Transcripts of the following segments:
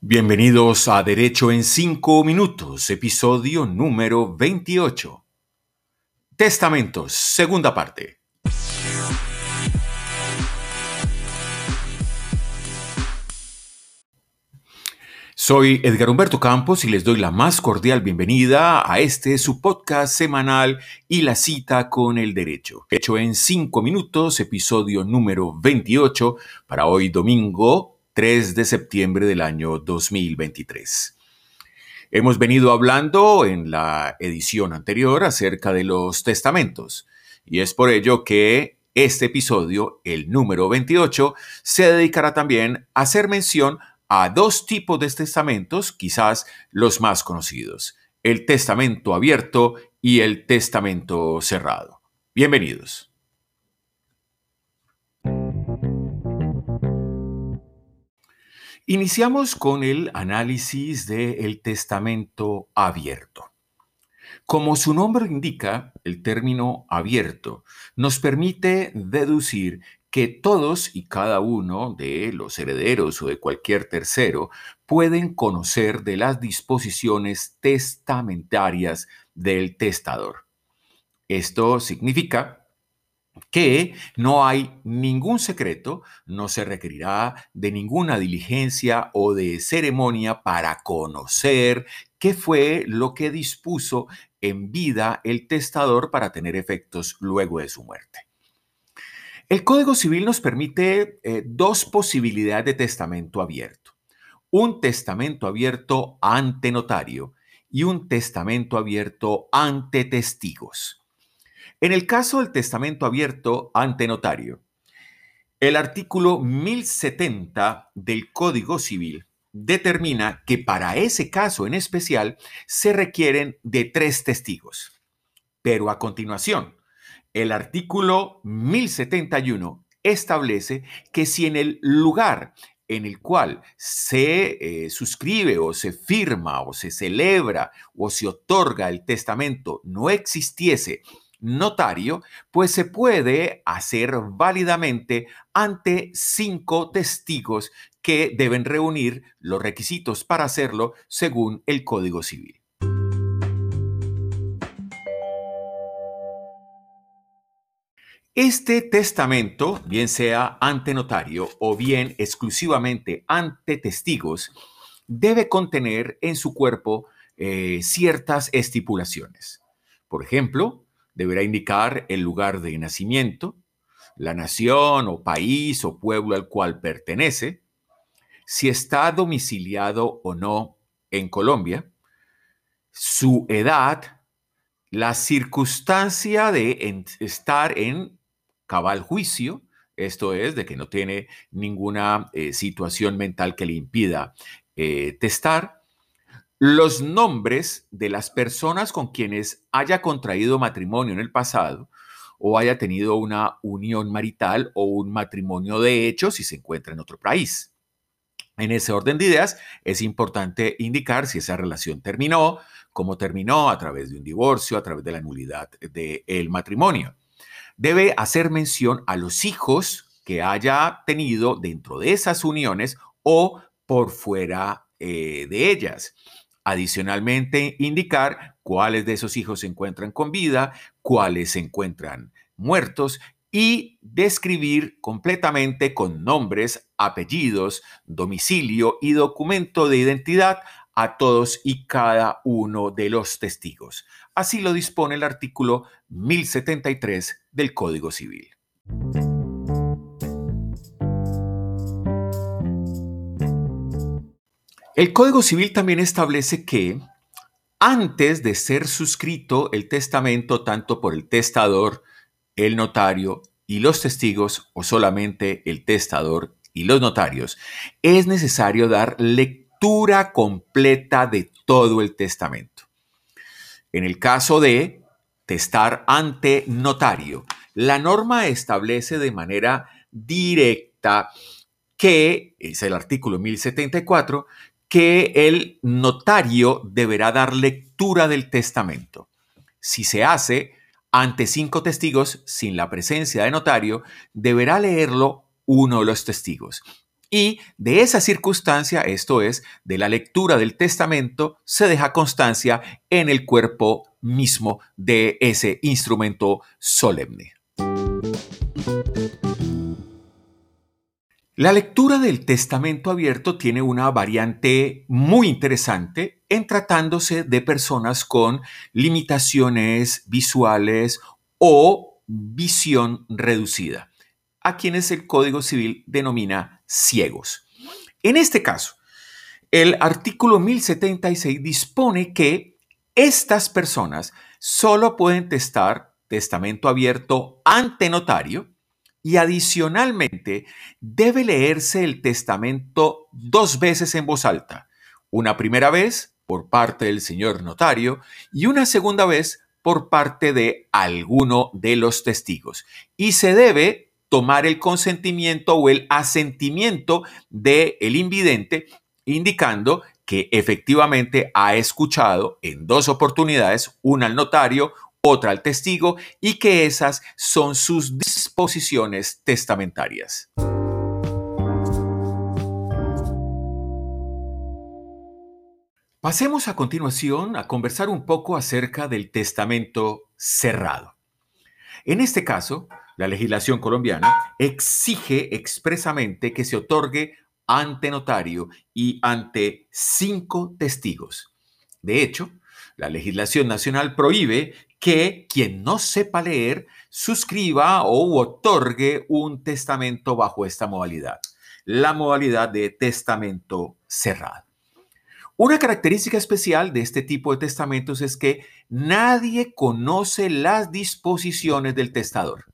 Bienvenidos a Derecho en 5 Minutos, episodio número 28. Testamentos, segunda parte. Soy Edgar Humberto Campos y les doy la más cordial bienvenida a este su podcast semanal y la cita con el derecho. Hecho en 5 minutos, episodio número 28 para hoy domingo 3 de septiembre del año 2023. Hemos venido hablando en la edición anterior acerca de los testamentos y es por ello que este episodio, el número 28, se dedicará también a hacer mención a dos tipos de testamentos, quizás los más conocidos, el testamento abierto y el testamento cerrado. Bienvenidos. Iniciamos con el análisis del testamento abierto. Como su nombre indica, el término abierto nos permite deducir que todos y cada uno de los herederos o de cualquier tercero pueden conocer de las disposiciones testamentarias del testador. Esto significa que no hay ningún secreto, no se requerirá de ninguna diligencia o de ceremonia para conocer qué fue lo que dispuso en vida el testador para tener efectos luego de su muerte. El Código Civil nos permite eh, dos posibilidades de testamento abierto. Un testamento abierto ante notario y un testamento abierto ante testigos. En el caso del testamento abierto ante notario, el artículo 1070 del Código Civil determina que para ese caso en especial se requieren de tres testigos. Pero a continuación, el artículo 1071 establece que si en el lugar en el cual se eh, suscribe o se firma o se celebra o se otorga el testamento no existiese notario, pues se puede hacer válidamente ante cinco testigos que deben reunir los requisitos para hacerlo según el Código Civil. Este testamento, bien sea ante notario o bien exclusivamente ante testigos, debe contener en su cuerpo eh, ciertas estipulaciones. Por ejemplo, deberá indicar el lugar de nacimiento, la nación o país o pueblo al cual pertenece, si está domiciliado o no en Colombia, su edad, la circunstancia de estar en cabal juicio, esto es, de que no tiene ninguna eh, situación mental que le impida eh, testar, los nombres de las personas con quienes haya contraído matrimonio en el pasado o haya tenido una unión marital o un matrimonio de hecho si se encuentra en otro país. En ese orden de ideas, es importante indicar si esa relación terminó, cómo terminó, a través de un divorcio, a través de la nulidad del matrimonio. Debe hacer mención a los hijos que haya tenido dentro de esas uniones o por fuera eh, de ellas. Adicionalmente, indicar cuáles de esos hijos se encuentran con vida, cuáles se encuentran muertos y describir completamente con nombres, apellidos, domicilio y documento de identidad a todos y cada uno de los testigos. Así lo dispone el artículo 1073 del Código Civil. El Código Civil también establece que antes de ser suscrito el testamento tanto por el testador, el notario y los testigos, o solamente el testador y los notarios, es necesario dar lectura completa de todo el testamento. En el caso de testar ante notario, la norma establece de manera directa que, es el artículo 1074, que el notario deberá dar lectura del testamento. Si se hace ante cinco testigos sin la presencia de notario, deberá leerlo uno de los testigos. Y de esa circunstancia, esto es, de la lectura del testamento, se deja constancia en el cuerpo mismo de ese instrumento solemne. La lectura del testamento abierto tiene una variante muy interesante en tratándose de personas con limitaciones visuales o visión reducida, a quienes el Código Civil denomina ciegos. En este caso, el artículo 1076 dispone que estas personas solo pueden testar testamento abierto ante notario y adicionalmente debe leerse el testamento dos veces en voz alta, una primera vez por parte del señor notario y una segunda vez por parte de alguno de los testigos. Y se debe tomar el consentimiento o el asentimiento del el invidente, indicando que efectivamente ha escuchado en dos oportunidades, una al notario, otra al testigo, y que esas son sus disposiciones testamentarias. Pasemos a continuación a conversar un poco acerca del testamento cerrado. En este caso, la legislación colombiana exige expresamente que se otorgue ante notario y ante cinco testigos. De hecho, la legislación nacional prohíbe que quien no sepa leer suscriba o otorgue un testamento bajo esta modalidad, la modalidad de testamento cerrado. Una característica especial de este tipo de testamentos es que nadie conoce las disposiciones del testador.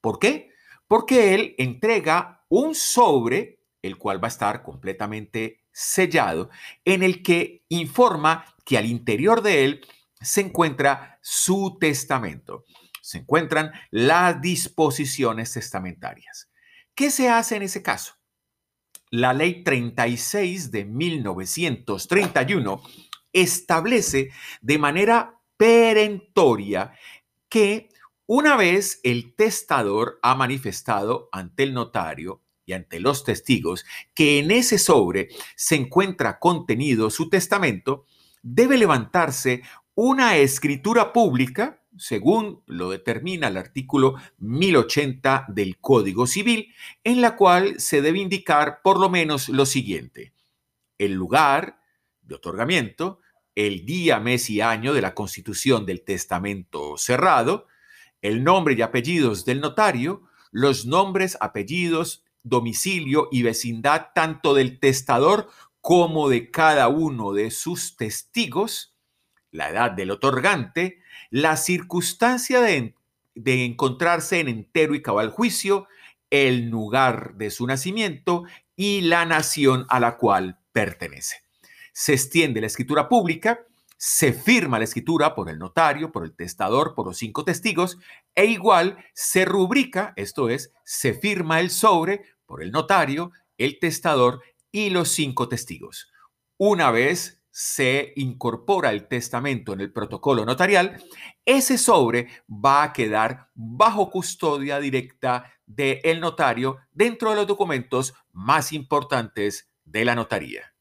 ¿Por qué? Porque él entrega un sobre, el cual va a estar completamente sellado, en el que informa que al interior de él se encuentra su testamento. Se encuentran las disposiciones testamentarias. ¿Qué se hace en ese caso? La ley 36 de 1931 establece de manera perentoria que una vez el testador ha manifestado ante el notario y ante los testigos que en ese sobre se encuentra contenido su testamento, debe levantarse una escritura pública, según lo determina el artículo 1080 del Código Civil, en la cual se debe indicar por lo menos lo siguiente. El lugar de otorgamiento, el día, mes y año de la constitución del testamento cerrado, el nombre y apellidos del notario, los nombres, apellidos, domicilio y vecindad tanto del testador como de cada uno de sus testigos, la edad del otorgante, la circunstancia de, de encontrarse en entero y cabal juicio, el lugar de su nacimiento y la nación a la cual pertenece. Se extiende la escritura pública se firma la escritura por el notario, por el testador, por los cinco testigos, e igual se rubrica, esto es, se firma el sobre por el notario, el testador y los cinco testigos. Una vez se incorpora el testamento en el protocolo notarial, ese sobre va a quedar bajo custodia directa del notario dentro de los documentos más importantes de la notaría.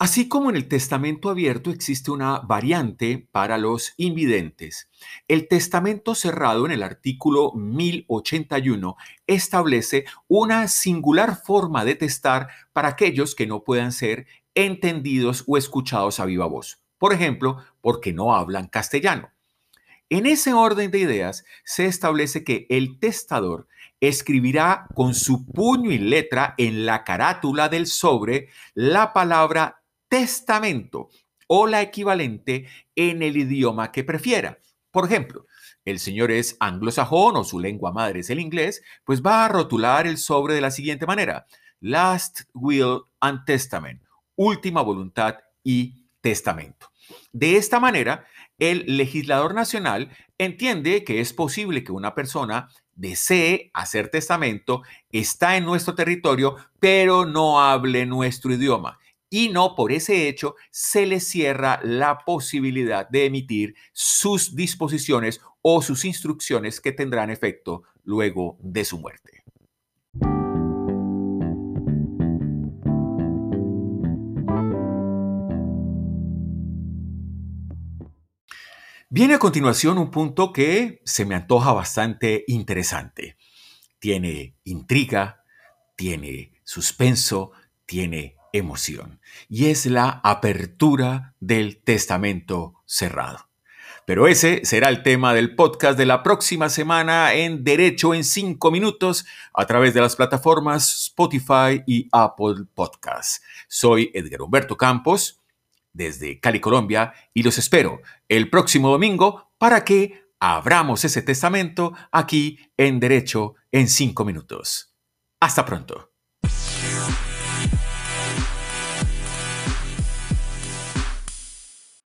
Así como en el testamento abierto existe una variante para los invidentes, el testamento cerrado en el artículo 1081 establece una singular forma de testar para aquellos que no puedan ser entendidos o escuchados a viva voz. Por ejemplo, porque no hablan castellano. En ese orden de ideas se establece que el testador escribirá con su puño y letra en la carátula del sobre la palabra testamento o la equivalente en el idioma que prefiera. Por ejemplo, el señor es anglosajón o su lengua madre es el inglés, pues va a rotular el sobre de la siguiente manera. Last will and testament. Última voluntad y testamento. De esta manera, el legislador nacional entiende que es posible que una persona desee hacer testamento, está en nuestro territorio, pero no hable nuestro idioma y no por ese hecho se le cierra la posibilidad de emitir sus disposiciones o sus instrucciones que tendrán efecto luego de su muerte. Viene a continuación un punto que se me antoja bastante interesante. Tiene intriga, tiene suspenso, tiene emoción. Y es la apertura del testamento cerrado. Pero ese será el tema del podcast de la próxima semana en Derecho en 5 minutos a través de las plataformas Spotify y Apple Podcasts. Soy Edgar Humberto Campos desde Cali, Colombia, y los espero el próximo domingo para que abramos ese testamento aquí en Derecho en 5 minutos. Hasta pronto.